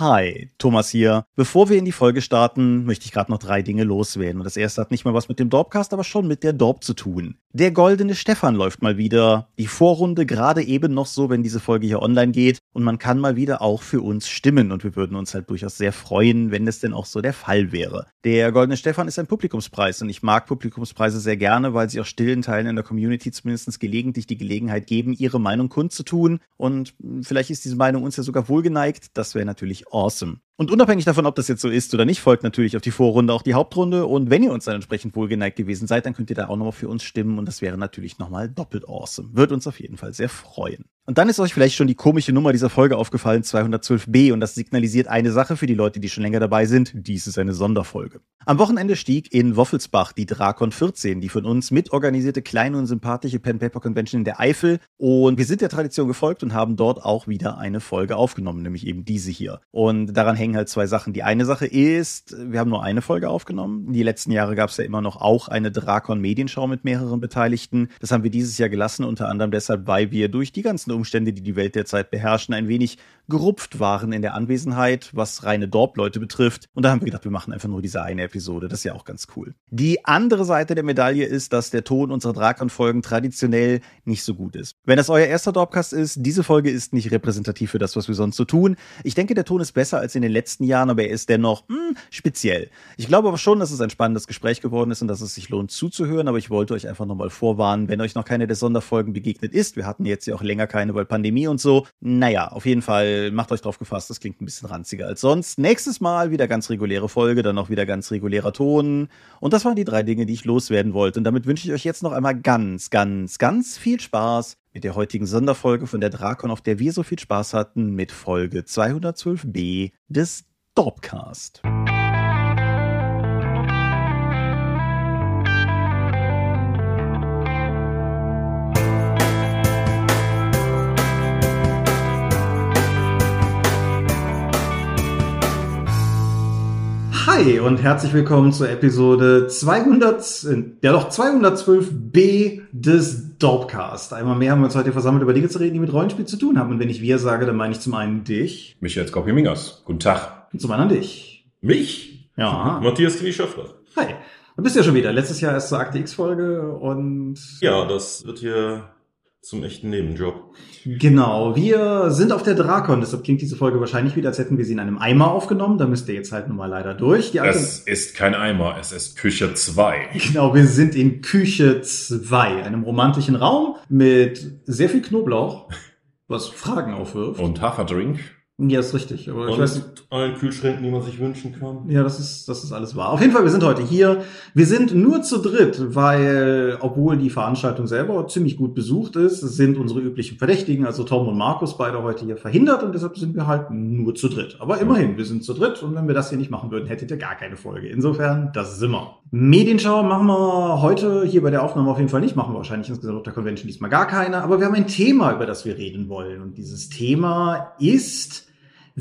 Hi, Thomas hier. Bevor wir in die Folge starten, möchte ich gerade noch drei Dinge loswerden. Und das erste hat nicht mal was mit dem Dorpcast, aber schon mit der Dorp zu tun. Der goldene Stefan läuft mal wieder. Die Vorrunde gerade eben noch so, wenn diese Folge hier online geht. Und man kann mal wieder auch für uns stimmen. Und wir würden uns halt durchaus sehr freuen, wenn es denn auch so der Fall wäre. Der goldene Stefan ist ein Publikumspreis. Und ich mag Publikumspreise sehr gerne, weil sie auch stillen Teilen in der Community zumindest gelegentlich die Gelegenheit geben, ihre Meinung kundzutun. Und vielleicht ist diese Meinung uns ja sogar wohlgeneigt. Das wäre natürlich awesome. Und unabhängig davon, ob das jetzt so ist oder nicht, folgt natürlich auf die Vorrunde auch die Hauptrunde. Und wenn ihr uns dann entsprechend wohlgeneigt gewesen seid, dann könnt ihr da auch nochmal für uns stimmen. Und das wäre natürlich nochmal doppelt awesome. Wird uns auf jeden Fall sehr freuen. Und dann ist euch vielleicht schon die komische Nummer dieser Folge aufgefallen, 212b, und das signalisiert eine Sache für die Leute, die schon länger dabei sind. Dies ist eine Sonderfolge. Am Wochenende stieg in Woffelsbach die Drakon 14, die von uns mitorganisierte kleine und sympathische Pen Paper Convention in der Eifel. Und wir sind der Tradition gefolgt und haben dort auch wieder eine Folge aufgenommen, nämlich eben diese hier. Und daran hängen halt zwei Sachen. Die eine Sache ist, wir haben nur eine Folge aufgenommen. Die letzten Jahre gab es ja immer noch auch eine Drakon Medienschau mit mehreren Beteiligten. Das haben wir dieses Jahr gelassen, unter anderem deshalb, weil wir durch die ganzen Umstände, die die Welt derzeit beherrschen, ein wenig gerupft waren in der Anwesenheit, was reine Dorp-Leute betrifft. Und da haben wir gedacht, wir machen einfach nur diese eine Episode. Das ist ja auch ganz cool. Die andere Seite der Medaille ist, dass der Ton unserer Drakon-Folgen traditionell nicht so gut ist. Wenn das euer erster Dorpcast ist, diese Folge ist nicht repräsentativ für das, was wir sonst so tun. Ich denke, der Ton ist besser als in den letzten Jahren, aber er ist dennoch hm, speziell. Ich glaube aber schon, dass es ein spannendes Gespräch geworden ist und dass es sich lohnt zuzuhören, aber ich wollte euch einfach nochmal vorwarnen, wenn euch noch keine der Sonderfolgen begegnet ist. Wir hatten jetzt ja auch länger keine, weil Pandemie und so. Naja, auf jeden Fall macht euch drauf gefasst, das klingt ein bisschen ranziger als sonst. Nächstes Mal wieder ganz reguläre Folge, dann auch wieder ganz regulärer Ton. Und das waren die drei Dinge, die ich loswerden wollte. Und damit wünsche ich euch jetzt noch einmal ganz, ganz, ganz viel Spaß mit der heutigen Sonderfolge von der Drakon, auf der wir so viel Spaß hatten, mit Folge 212b des Dorpcast. Hi und herzlich willkommen zur Episode 200, äh, ja doch 212b des Dorpcast. Einmal mehr haben wir uns heute versammelt, über Dinge zu reden, die mit Rollenspiel zu tun haben. Und wenn ich wir sage, dann meine ich zum einen dich. Michael Skopje-Mingers. Guten Tag. Und zum anderen dich. Mich? Ja. Matthias Knie Schöffler. Hi. Du bist ja schon wieder. Letztes Jahr erst zur Akte X-Folge und... Ja, das wird hier zum echten Nebenjob. Genau, wir sind auf der Drakon, deshalb klingt diese Folge wahrscheinlich wieder, als hätten wir sie in einem Eimer aufgenommen. Da müsst ihr jetzt halt nun mal leider durch. Es ist kein Eimer, es ist Küche 2. Genau, wir sind in Küche 2, einem romantischen Raum mit sehr viel Knoblauch, was Fragen aufwirft. Und Haferdrink. Ja, ist richtig. Aber ich und weiß nicht. allen Kühlschränken, die man sich wünschen kann. Ja, das ist, das ist alles wahr. Auf jeden Fall, wir sind heute hier. Wir sind nur zu dritt, weil, obwohl die Veranstaltung selber ziemlich gut besucht ist, sind unsere üblichen Verdächtigen, also Tom und Markus, beide heute hier verhindert und deshalb sind wir halt nur zu dritt. Aber immerhin, wir sind zu dritt und wenn wir das hier nicht machen würden, hättet ihr gar keine Folge. Insofern, das sind wir. Medienschau machen wir heute hier bei der Aufnahme auf jeden Fall nicht, machen wir wahrscheinlich insgesamt auf der Convention diesmal gar keine, aber wir haben ein Thema, über das wir reden wollen und dieses Thema ist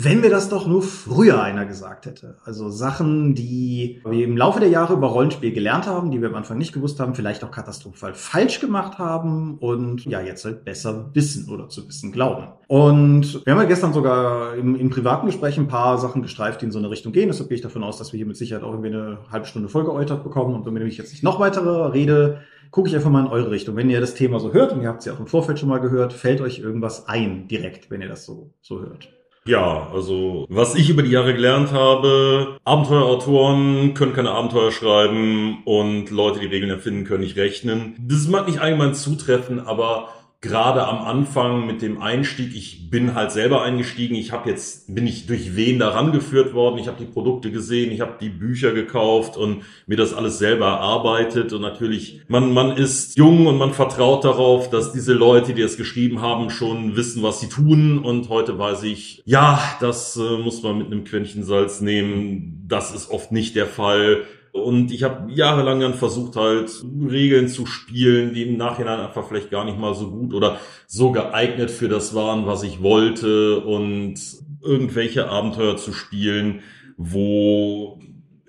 wenn mir das doch nur früher einer gesagt hätte. Also Sachen, die wir im Laufe der Jahre über Rollenspiel gelernt haben, die wir am Anfang nicht gewusst haben, vielleicht auch katastrophal falsch gemacht haben und ja, jetzt halt besser wissen oder zu wissen glauben. Und wir haben ja gestern sogar im, im privaten Gespräch ein paar Sachen gestreift, die in so eine Richtung gehen. Deshalb gehe ich davon aus, dass wir hier mit Sicherheit auch irgendwie eine halbe Stunde vollgeäutert bekommen. Und wenn ich jetzt nicht noch weitere rede, gucke ich einfach mal in eure Richtung. Wenn ihr das Thema so hört, und ihr habt es ja auch im Vorfeld schon mal gehört, fällt euch irgendwas ein direkt, wenn ihr das so, so hört. Ja, also was ich über die Jahre gelernt habe, Abenteuerautoren können keine Abenteuer schreiben und Leute, die Regeln erfinden, können nicht rechnen. Das mag nicht allgemein zutreffen, aber gerade am Anfang mit dem Einstieg, ich bin halt selber eingestiegen, ich habe jetzt, bin ich durch wen da rangeführt worden, ich habe die Produkte gesehen, ich habe die Bücher gekauft und mir das alles selber erarbeitet und natürlich, man, man ist jung und man vertraut darauf, dass diese Leute, die es geschrieben haben, schon wissen, was sie tun und heute weiß ich, ja, das äh, muss man mit einem Quäntchen Salz nehmen, das ist oft nicht der Fall und ich habe jahrelang dann versucht, halt Regeln zu spielen, die im Nachhinein einfach vielleicht gar nicht mal so gut oder so geeignet für das waren, was ich wollte und irgendwelche Abenteuer zu spielen, wo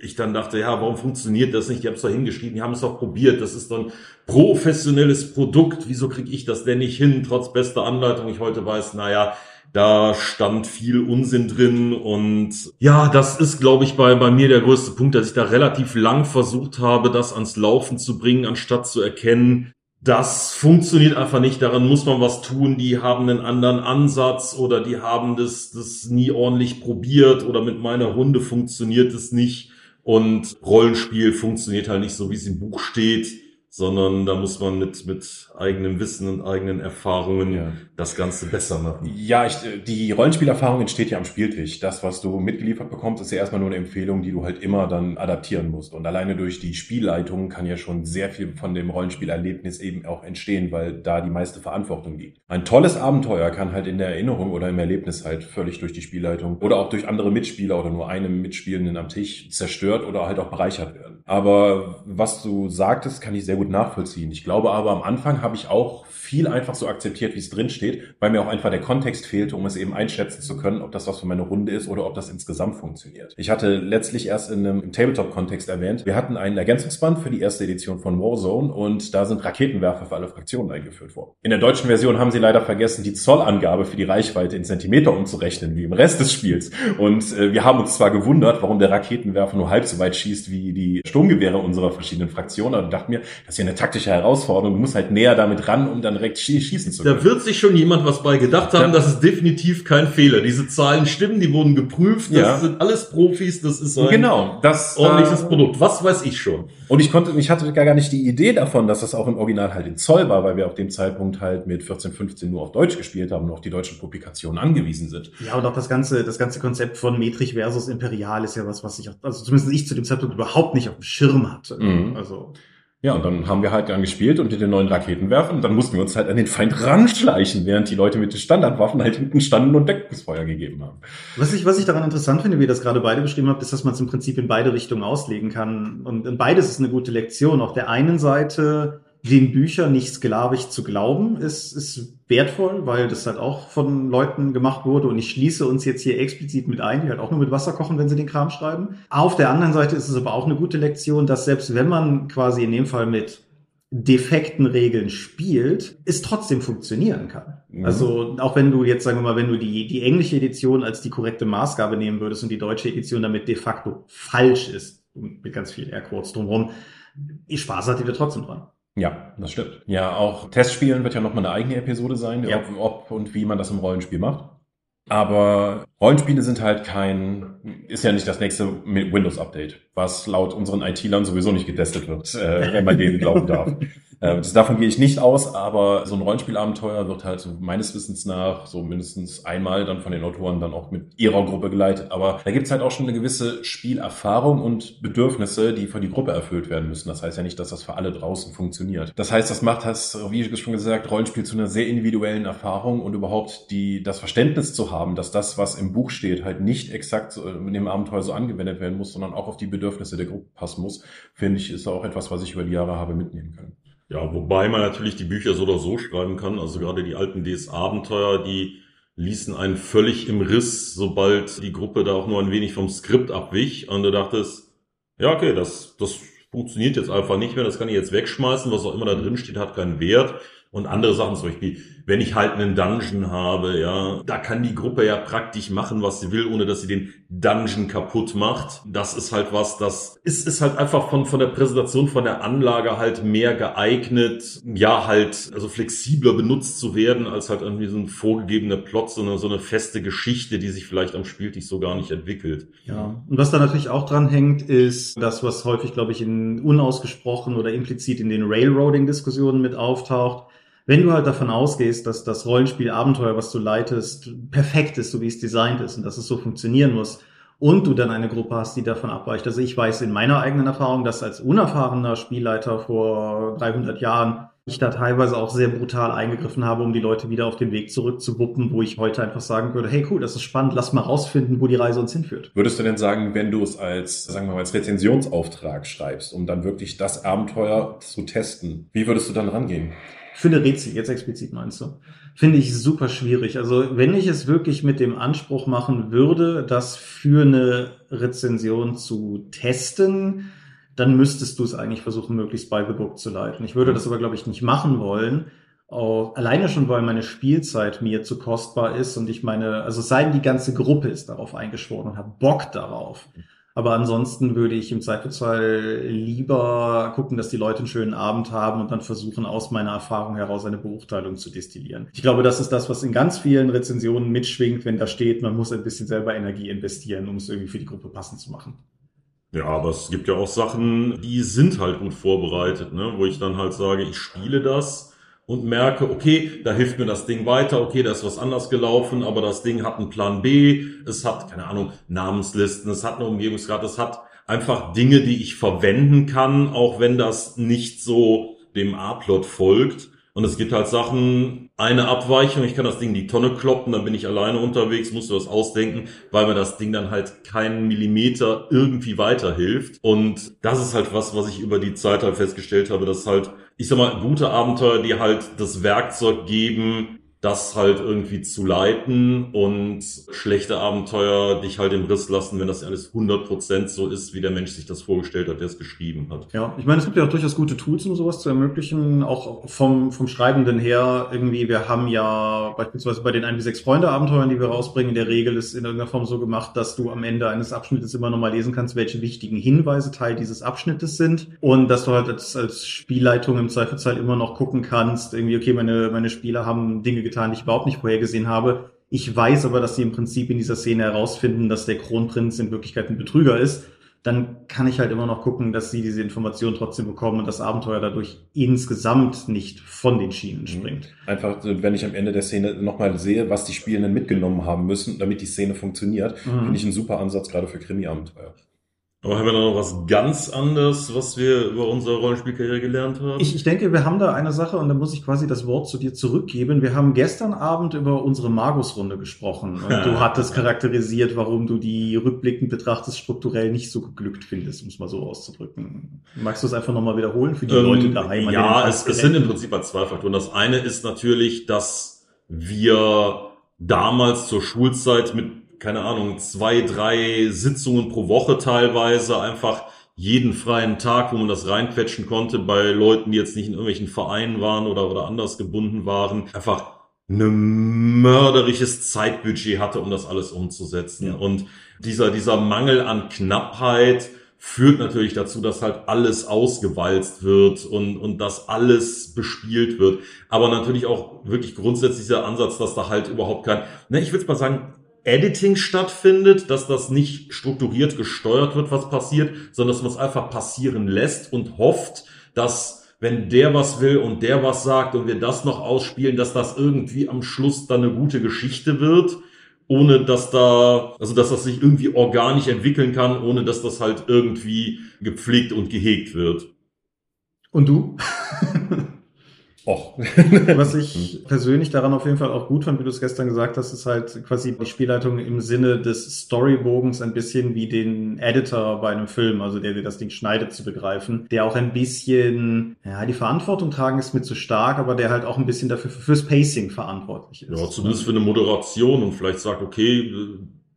ich dann dachte, ja, warum funktioniert das nicht? Die haben es doch hingeschrieben, die haben es doch probiert, das ist dann professionelles Produkt, wieso kriege ich das denn nicht hin, trotz bester Anleitung? Ich heute weiß, naja, Da stand viel Unsinn drin und ja, das ist, glaube ich, bei, bei mir der größte Punkt, dass ich da relativ lang versucht habe, das ans Laufen zu bringen, anstatt zu erkennen, das funktioniert einfach nicht, daran muss man was tun, die haben einen anderen Ansatz oder die haben das, das nie ordentlich probiert oder mit meiner Runde funktioniert es nicht. Und Rollenspiel funktioniert halt nicht so, wie es im Buch steht sondern da muss man mit, mit eigenem Wissen und eigenen Erfahrungen ja. das Ganze besser machen. Ja, ich, die Rollenspielerfahrung entsteht ja am Spieltisch. Das, was du mitgeliefert bekommst, ist ja erstmal nur eine Empfehlung, die du halt immer dann adaptieren musst. Und alleine durch die Spielleitung kann ja schon sehr viel von dem Rollenspielerlebnis eben auch entstehen, weil da die meiste Verantwortung liegt. Ein tolles Abenteuer kann halt in der Erinnerung oder im Erlebnis halt völlig durch die Spielleitung oder auch durch andere Mitspieler oder nur einem Mitspielenden am Tisch zerstört oder halt auch bereichert werden. Aber was du sagtest, kann ich sehr gut nachvollziehen. Ich glaube aber, am Anfang habe ich auch viel einfach so akzeptiert, wie es drin steht, weil mir auch einfach der Kontext fehlte, um es eben einschätzen zu können, ob das was für meine Runde ist oder ob das insgesamt funktioniert. Ich hatte letztlich erst in einem Tabletop-Kontext erwähnt, wir hatten einen Ergänzungsband für die erste Edition von Warzone und da sind Raketenwerfer für alle Fraktionen eingeführt worden. In der deutschen Version haben sie leider vergessen, die Zollangabe für die Reichweite in Zentimeter umzurechnen, wie im Rest des Spiels. Und äh, wir haben uns zwar gewundert, warum der Raketenwerfer nur halb so weit schießt wie die Sturmgewehre unserer verschiedenen Fraktionen, aber dachten mir, das ist ja eine taktische Herausforderung, du musst halt näher damit ran, um dann direkt schießen zu können. Da wird sich schon jemand was bei gedacht haben, das ist definitiv kein Fehler. Diese Zahlen stimmen, die wurden geprüft, das ja. sind alles Profis, das ist ein genau, das, ordentliches äh, Produkt. Was weiß ich schon. Und ich konnte, ich hatte gar nicht die Idee davon, dass das auch im Original halt in Zoll war, weil wir auf dem Zeitpunkt halt mit 14, 15 nur auf Deutsch gespielt haben und auf die deutschen Publikationen angewiesen sind. Ja, und auch das ganze, das ganze Konzept von Metrich versus Imperial ist ja was, was ich, auch, also zumindest ich zu dem Zeitpunkt überhaupt nicht auf dem Schirm hatte. Mhm. Also. Ja, und dann haben wir halt dann gespielt und mit den neuen Raketen werfen und dann mussten wir uns halt an den Feind ranschleichen, während die Leute mit den Standardwaffen halt hinten standen und Deckungsfeuer gegeben haben. Was ich, was ich daran interessant finde, wie ihr das gerade beide beschrieben habt, ist, dass man es im Prinzip in beide Richtungen auslegen kann. Und in beides ist eine gute Lektion. Auf der einen Seite den Büchern nicht sklavisch zu glauben, ist, ist wertvoll, weil das halt auch von Leuten gemacht wurde. Und ich schließe uns jetzt hier explizit mit ein, die halt auch nur mit Wasser kochen, wenn sie den Kram schreiben. Auf der anderen Seite ist es aber auch eine gute Lektion, dass selbst wenn man quasi in dem Fall mit defekten Regeln spielt, es trotzdem funktionieren kann. Mhm. Also auch wenn du jetzt, sagen wir mal, wenn du die, die englische Edition als die korrekte Maßgabe nehmen würdest und die deutsche Edition damit de facto falsch ist, mit ganz viel Airquotes drumherum, Spaß hat ihr trotzdem dran. Ja, das stimmt. Ja, auch Testspielen wird ja nochmal eine eigene Episode sein, ja. ob, ob und wie man das im Rollenspiel macht. Aber Rollenspiele sind halt kein, ist ja nicht das nächste Windows-Update, was laut unseren IT-Lern sowieso nicht getestet wird, äh, wenn man denen glauben darf. Äh, davon gehe ich nicht aus, aber so ein Rollenspielabenteuer wird halt so meines Wissens nach so mindestens einmal dann von den Autoren dann auch mit ihrer Gruppe geleitet. Aber da gibt's halt auch schon eine gewisse Spielerfahrung und Bedürfnisse, die von die Gruppe erfüllt werden müssen. Das heißt ja nicht, dass das für alle draußen funktioniert. Das heißt, das macht das, wie ich schon gesagt, Rollenspiel zu einer sehr individuellen Erfahrung und überhaupt die, das Verständnis zu haben, dass das, was im Buch steht, halt nicht exakt so, in dem Abenteuer so angewendet werden muss, sondern auch auf die Bedürfnisse der Gruppe passen muss, finde ich, ist auch etwas, was ich über die Jahre habe mitnehmen können. Ja, wobei man natürlich die Bücher so oder so schreiben kann. Also gerade die alten DS-Abenteuer, die ließen einen völlig im Riss, sobald die Gruppe da auch nur ein wenig vom Skript abwich. Und du dachtest, ja, okay, das, das funktioniert jetzt einfach nicht mehr, das kann ich jetzt wegschmeißen, was auch immer da drin steht, hat keinen Wert. Und andere Sachen zum Beispiel, wenn ich halt einen Dungeon habe, ja, da kann die Gruppe ja praktisch machen, was sie will, ohne dass sie den Dungeon kaputt macht. Das ist halt was, das ist, ist halt einfach von, von der Präsentation, von der Anlage halt mehr geeignet, ja, halt, also flexibler benutzt zu werden, als halt irgendwie so ein vorgegebener Plot, so eine, so eine feste Geschichte, die sich vielleicht am Spieltisch so gar nicht entwickelt. Ja. Und was da natürlich auch dran hängt, ist das, was häufig, glaube ich, in unausgesprochen oder implizit in den Railroading-Diskussionen mit auftaucht wenn du halt davon ausgehst, dass das Rollenspiel Abenteuer, was du leitest, perfekt ist, so wie es designt ist und dass es so funktionieren muss, und du dann eine Gruppe hast, die davon abweicht. Also ich weiß in meiner eigenen Erfahrung, dass als unerfahrener Spielleiter vor 300 Jahren ich da teilweise auch sehr brutal eingegriffen habe, um die Leute wieder auf den Weg zurückzuwuppen, wo ich heute einfach sagen würde, hey cool, das ist spannend, lass mal rausfinden, wo die Reise uns hinführt. Würdest du denn sagen, wenn du es als, sagen wir mal, als Rezensionsauftrag schreibst, um dann wirklich das Abenteuer zu testen, wie würdest du dann rangehen? Eine Rätsel, jetzt explizit meinst du? Finde ich super schwierig. Also wenn ich es wirklich mit dem Anspruch machen würde, das für eine Rezension zu testen, dann müsstest du es eigentlich versuchen, möglichst bei the book zu leiten. Ich würde das aber, glaube ich, nicht machen wollen. Auch alleine schon, weil meine Spielzeit mir zu kostbar ist und ich meine, also sei denn die ganze Gruppe ist darauf eingeschworen und hat Bock darauf. Aber ansonsten würde ich im Zweifelsfall lieber gucken, dass die Leute einen schönen Abend haben und dann versuchen, aus meiner Erfahrung heraus eine Beurteilung zu destillieren. Ich glaube, das ist das, was in ganz vielen Rezensionen mitschwingt, wenn da steht, man muss ein bisschen selber Energie investieren, um es irgendwie für die Gruppe passend zu machen. Ja, aber es gibt ja auch Sachen, die sind halt gut vorbereitet, ne? wo ich dann halt sage, ich spiele das und merke, okay, da hilft mir das Ding weiter, okay, da ist was anders gelaufen, aber das Ding hat einen Plan B, es hat, keine Ahnung, Namenslisten, es hat eine Umgebungsgrad, es hat einfach Dinge, die ich verwenden kann, auch wenn das nicht so dem A-Plot folgt. Und es gibt halt Sachen, eine Abweichung, ich kann das Ding in die Tonne kloppen, dann bin ich alleine unterwegs, musste was ausdenken, weil mir das Ding dann halt keinen Millimeter irgendwie weiterhilft. Und das ist halt was, was ich über die Zeit halt festgestellt habe, dass halt ich sag mal, gute Abenteuer, die halt das Werkzeug geben, das halt irgendwie zu leiten und schlechte Abenteuer dich halt im Riss lassen, wenn das alles 100% so ist, wie der Mensch sich das vorgestellt hat, der es geschrieben hat. Ja, ich meine, es gibt ja auch durchaus gute Tools, um sowas zu ermöglichen, auch vom, vom Schreibenden her irgendwie. Wir haben ja beispielsweise bei den 1 bis 6 Freunde Abenteuern, die wir rausbringen, in der Regel ist in irgendeiner Form so gemacht, dass du am Ende eines Abschnittes immer nochmal lesen kannst, welche wichtigen Hinweise Teil dieses Abschnittes sind und dass du halt als, als Spielleitung im Zweifelsfall immer noch gucken kannst, irgendwie, okay, meine, meine Spieler haben Dinge getan, die ich überhaupt nicht vorhergesehen habe. Ich weiß aber, dass sie im Prinzip in dieser Szene herausfinden, dass der Kronprinz in Wirklichkeit ein Betrüger ist. Dann kann ich halt immer noch gucken, dass sie diese Information trotzdem bekommen und das Abenteuer dadurch insgesamt nicht von den Schienen mhm. springt. Einfach, wenn ich am Ende der Szene nochmal sehe, was die Spielenden mitgenommen haben müssen, damit die Szene funktioniert, mhm. finde ich ein super Ansatz gerade für Krimi-Abenteuer. Aber haben wir noch was ganz anderes, was wir über unsere Rollenspielkarriere gelernt haben? Ich, ich denke, wir haben da eine Sache und da muss ich quasi das Wort zu dir zurückgeben. Wir haben gestern Abend über unsere Magus-Runde gesprochen und du hattest charakterisiert, warum du die rückblickend betrachtest strukturell nicht so geglückt findest, um es mal so auszudrücken. Magst du es einfach nochmal wiederholen für die ähm, Leute daheim? Ja, es, es sind im Prinzip halt zwei Faktoren. Das eine ist natürlich, dass wir damals zur Schulzeit mit keine Ahnung, zwei, drei Sitzungen pro Woche teilweise, einfach jeden freien Tag, wo man das reinquetschen konnte, bei Leuten, die jetzt nicht in irgendwelchen Vereinen waren oder, oder anders gebunden waren, einfach eine mörderisches Zeitbudget hatte, um das alles umzusetzen. Ja. Und dieser, dieser Mangel an Knappheit führt natürlich dazu, dass halt alles ausgewalzt wird und, und dass alles bespielt wird. Aber natürlich auch wirklich grundsätzlich dieser Ansatz, dass da halt überhaupt kein, ne, ich würde mal sagen, Editing stattfindet, dass das nicht strukturiert gesteuert wird, was passiert, sondern dass man es einfach passieren lässt und hofft, dass wenn der was will und der was sagt und wir das noch ausspielen, dass das irgendwie am Schluss dann eine gute Geschichte wird, ohne dass da, also dass das sich irgendwie organisch entwickeln kann, ohne dass das halt irgendwie gepflegt und gehegt wird. Und du? Och. Was ich persönlich daran auf jeden Fall auch gut fand, wie du es gestern gesagt hast, ist halt quasi die Spielleitung im Sinne des Storybogens ein bisschen wie den Editor bei einem Film, also der, der das Ding schneidet, zu begreifen, der auch ein bisschen, ja, die Verantwortung tragen ist mit zu stark, aber der halt auch ein bisschen dafür fürs Pacing verantwortlich ist. Ja, zumindest für eine Moderation und vielleicht sagt, okay,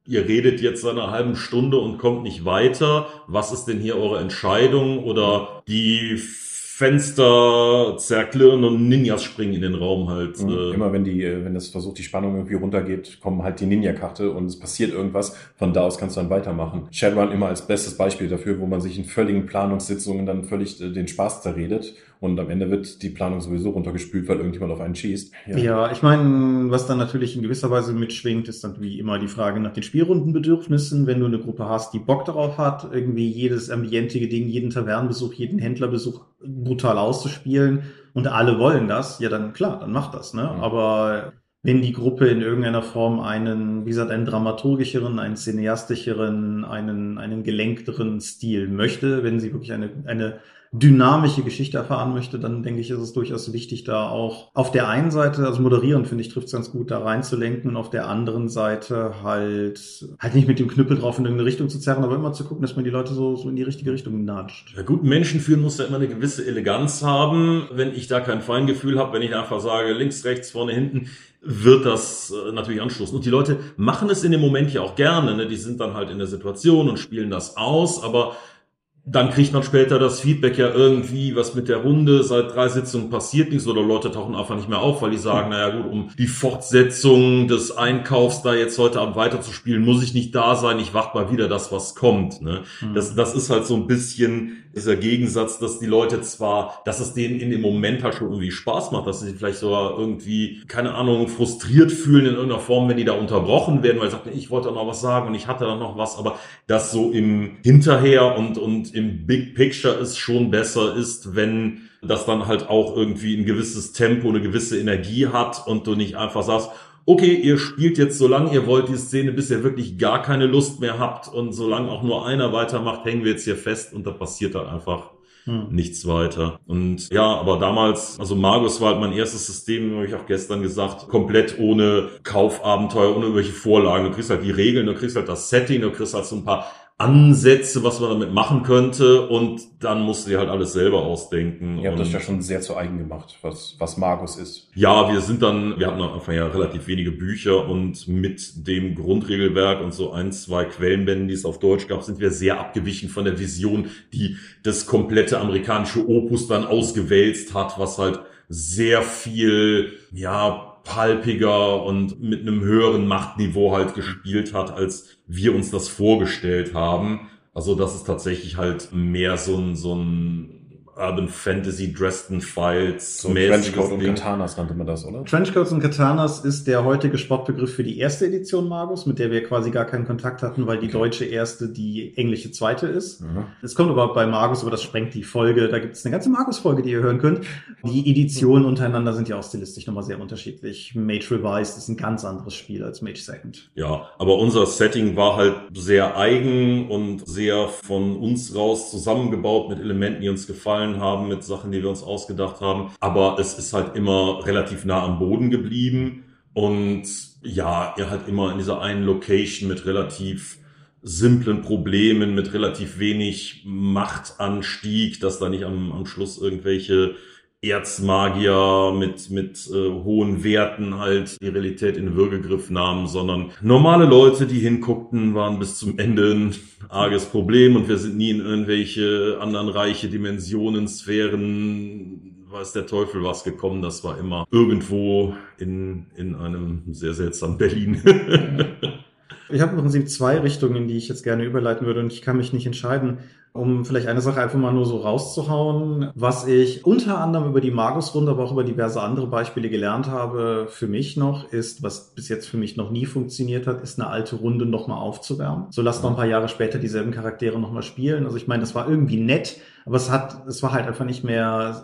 ihr redet jetzt eine halbe Stunde und kommt nicht weiter. Was ist denn hier eure Entscheidung? Oder die Fenster zerklirren und Ninjas springen in den Raum halt. Mhm. Äh. Immer wenn die, äh, wenn das versucht, die Spannung irgendwie runtergeht, kommen halt die Ninja-Karte und es passiert irgendwas. Von da aus kannst du dann weitermachen. Shadowrun immer als bestes Beispiel dafür, wo man sich in völligen Planungssitzungen dann völlig äh, den Spaß zerredet und am Ende wird die Planung sowieso runtergespült, weil irgendjemand auf einen schießt. Ja, ja ich meine, was dann natürlich in gewisser Weise mitschwingt, ist dann wie immer die Frage nach den Spielrundenbedürfnissen. Wenn du eine Gruppe hast, die Bock darauf hat, irgendwie jedes ambientige Ding, jeden Tavernenbesuch, jeden Händlerbesuch brutal auszuspielen und alle wollen das, ja dann klar, dann macht das. Ne? Mhm. Aber wenn die Gruppe in irgendeiner Form einen, wie gesagt, einen dramaturgischeren, einen cineastischeren, einen, einen gelenkteren Stil möchte, wenn sie wirklich eine, eine dynamische Geschichte erfahren möchte, dann denke ich, ist es durchaus wichtig, da auch auf der einen Seite, also moderieren finde ich, trifft es ganz gut, da reinzulenken und auf der anderen Seite halt, halt nicht mit dem Knüppel drauf in irgendeine Richtung zu zerren, aber immer zu gucken, dass man die Leute so, so in die richtige Richtung natscht. Ja gut, Menschen führen muss ja immer eine gewisse Eleganz haben. Wenn ich da kein Feingefühl habe, wenn ich einfach sage, links, rechts, vorne, hinten, wird das äh, natürlich anstoßen. Und die Leute machen es in dem Moment ja auch gerne. Ne? Die sind dann halt in der Situation und spielen das aus, aber dann kriegt man später das Feedback ja irgendwie, was mit der Runde seit drei Sitzungen passiert nichts oder Leute tauchen einfach nicht mehr auf, weil die sagen, naja gut, um die Fortsetzung des Einkaufs da jetzt heute Abend weiterzuspielen, muss ich nicht da sein, ich warte mal wieder das, was kommt. Ne? Mhm. Das, das ist halt so ein bisschen dieser Gegensatz, dass die Leute zwar, dass es denen in dem Moment halt schon irgendwie Spaß macht, dass sie vielleicht sogar irgendwie, keine Ahnung, frustriert fühlen in irgendeiner Form, wenn die da unterbrochen werden, weil sie sagten, ich wollte noch was sagen und ich hatte da noch was, aber das so im Hinterher und, und im Big Picture es schon besser ist, wenn das dann halt auch irgendwie ein gewisses Tempo, eine gewisse Energie hat und du nicht einfach sagst, okay, ihr spielt jetzt, solange ihr wollt, die Szene, bis ihr wirklich gar keine Lust mehr habt und solange auch nur einer weitermacht, hängen wir jetzt hier fest und da passiert dann einfach hm. nichts weiter. Und ja, aber damals, also Magus war halt mein erstes System, habe ich auch gestern gesagt, komplett ohne Kaufabenteuer, ohne irgendwelche Vorlagen. Du kriegst halt die Regeln, du kriegst halt das Setting, du kriegst halt so ein paar Ansätze, was man damit machen könnte und dann musst du dir halt alles selber ausdenken. Ihr habt das ja schon sehr zu eigen gemacht, was, was Magus ist. Ja, wir sind dann, wir hatten am Anfang ja relativ wenige Bücher und mit dem Grundregelwerk und so ein, zwei Quellenbänden, die es auf Deutsch gab, sind wir sehr abgewichen von der Vision, die das komplette amerikanische Opus dann ausgewälzt hat, was halt sehr viel, ja, palpiger und mit einem höheren Machtniveau halt gespielt hat, als wir uns das vorgestellt haben. Also das ist tatsächlich halt mehr so ein, so ein Urban Fantasy Dresden Files. So Trenchcoat und Katanas nannte man das, oder? Trenchcoats und Katanas ist der heutige Sportbegriff für die erste Edition Magus, mit der wir quasi gar keinen Kontakt hatten, weil die okay. deutsche erste die englische zweite ist. Mhm. Es kommt aber bei Magus, aber das sprengt die Folge. Da gibt es eine ganze Magus-Folge, die ihr hören könnt. Die Editionen untereinander sind ja auch stilistisch nochmal sehr unterschiedlich. Mage Revised ist ein ganz anderes Spiel als Mage Second. Ja, aber unser Setting war halt sehr eigen und sehr von uns raus zusammengebaut mit Elementen, die uns gefallen gefallen haben, mit Sachen, die wir uns ausgedacht haben. Aber es ist halt immer relativ nah am Boden geblieben. Und ja, er hat immer in dieser einen Location mit relativ simplen Problemen, mit relativ wenig Machtanstieg, dass da nicht am, am Schluss irgendwelche Erzmagier mit, mit äh, hohen Werten halt die Realität in Würgegriff nahmen, sondern normale Leute, die hinguckten, waren bis zum Ende ein arges Problem und wir sind nie in irgendwelche anderen reiche Dimensionen, Sphären, weiß der Teufel was gekommen. Das war immer irgendwo in, in einem sehr seltsamen Berlin. ich habe im Prinzip zwei Richtungen, die ich jetzt gerne überleiten würde und ich kann mich nicht entscheiden um vielleicht eine Sache einfach mal nur so rauszuhauen, was ich unter anderem über die Magus-Runde, aber auch über diverse andere Beispiele gelernt habe, für mich noch ist, was bis jetzt für mich noch nie funktioniert hat, ist eine alte Runde nochmal aufzuwärmen. So lass noch ein paar Jahre später dieselben Charaktere nochmal spielen. Also ich meine, das war irgendwie nett, aber es hat, es war halt einfach nicht mehr,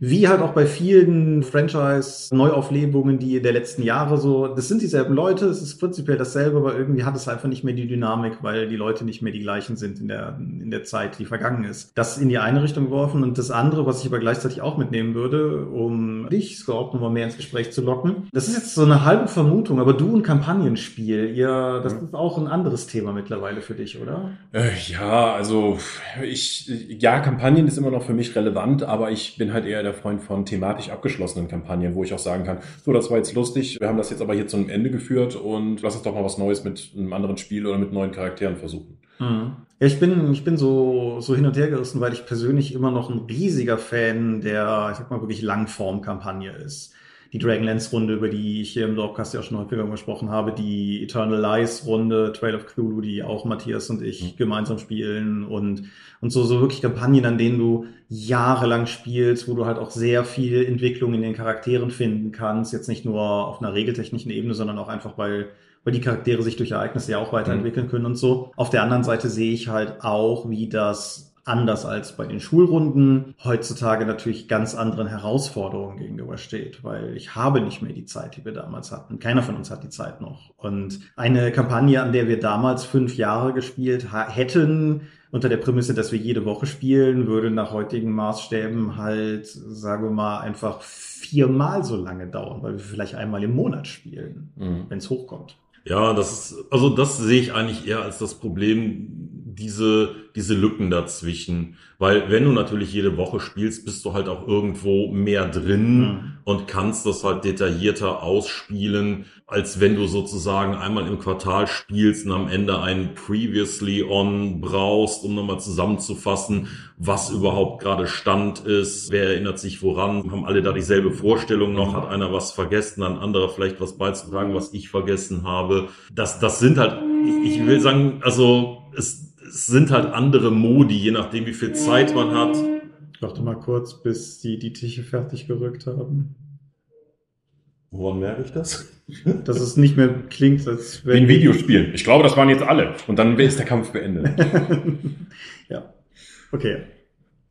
wie halt auch bei vielen Franchise-Neuauflebungen, die der letzten Jahre so, das sind dieselben Leute, es ist prinzipiell dasselbe, aber irgendwie hat es einfach nicht mehr die Dynamik, weil die Leute nicht mehr die gleichen sind in der, in der Zeit, die vergangen ist. Das in die eine Richtung geworfen und das andere, was ich aber gleichzeitig auch mitnehmen würde, um dich, Scorp, nochmal mehr ins Gespräch zu locken. Das ist jetzt so eine halbe Vermutung, aber du ein Kampagnenspiel, ihr, das ist auch ein anderes Thema mittlerweile für dich, oder? Äh, ja, also ich, ja, Kampagnen ist immer noch für mich relevant, aber ich bin halt eher der Freund von thematisch abgeschlossenen Kampagnen, wo ich auch sagen kann, so, das war jetzt lustig, wir haben das jetzt aber hier zu einem Ende geführt und lass uns doch mal was Neues mit einem anderen Spiel oder mit neuen Charakteren versuchen. Mhm. Ja, ich bin, ich bin so, so hin und her gerissen, weil ich persönlich immer noch ein riesiger Fan der, ich sag mal, wirklich Langform-Kampagne ist die Dragonlance-Runde, über die ich hier im Dorfcast ja schon häufiger gesprochen habe, die Eternal Lies-Runde, Trail of Cthulhu, die auch Matthias und ich mhm. gemeinsam spielen und, und so, so wirklich Kampagnen, an denen du jahrelang spielst, wo du halt auch sehr viel Entwicklung in den Charakteren finden kannst. Jetzt nicht nur auf einer regeltechnischen Ebene, sondern auch einfach, weil weil die Charaktere sich durch Ereignisse ja auch weiterentwickeln mhm. können und so. Auf der anderen Seite sehe ich halt auch, wie das anders als bei den Schulrunden heutzutage natürlich ganz anderen Herausforderungen gegenübersteht, weil ich habe nicht mehr die Zeit, die wir damals hatten. Keiner von uns hat die Zeit noch. Und eine Kampagne, an der wir damals fünf Jahre gespielt hätten, unter der Prämisse, dass wir jede Woche spielen, würde nach heutigen Maßstäben halt, sagen wir mal, einfach viermal so lange dauern, weil wir vielleicht einmal im Monat spielen, mhm. wenn es hochkommt. Ja, das ist, also das sehe ich eigentlich eher als das Problem diese, diese Lücken dazwischen. Weil wenn du natürlich jede Woche spielst, bist du halt auch irgendwo mehr drin mhm. und kannst das halt detaillierter ausspielen, als wenn du sozusagen einmal im Quartal spielst und am Ende ein Previously On brauchst, um nochmal zusammenzufassen, was überhaupt gerade Stand ist, wer erinnert sich woran, haben alle da dieselbe Vorstellung noch, hat einer was vergessen, ein anderer vielleicht was beizutragen, was ich vergessen habe. Das, das sind halt, ich will sagen, also es, es sind halt andere Modi, je nachdem wie viel Zeit man hat. Warte mal kurz, bis die die Tische fertig gerückt haben. Woran merke ich das? Dass es nicht mehr klingt, als wenn. In Videospielen. Ich glaube, das waren jetzt alle. Und dann ist der Kampf beendet. ja. Okay.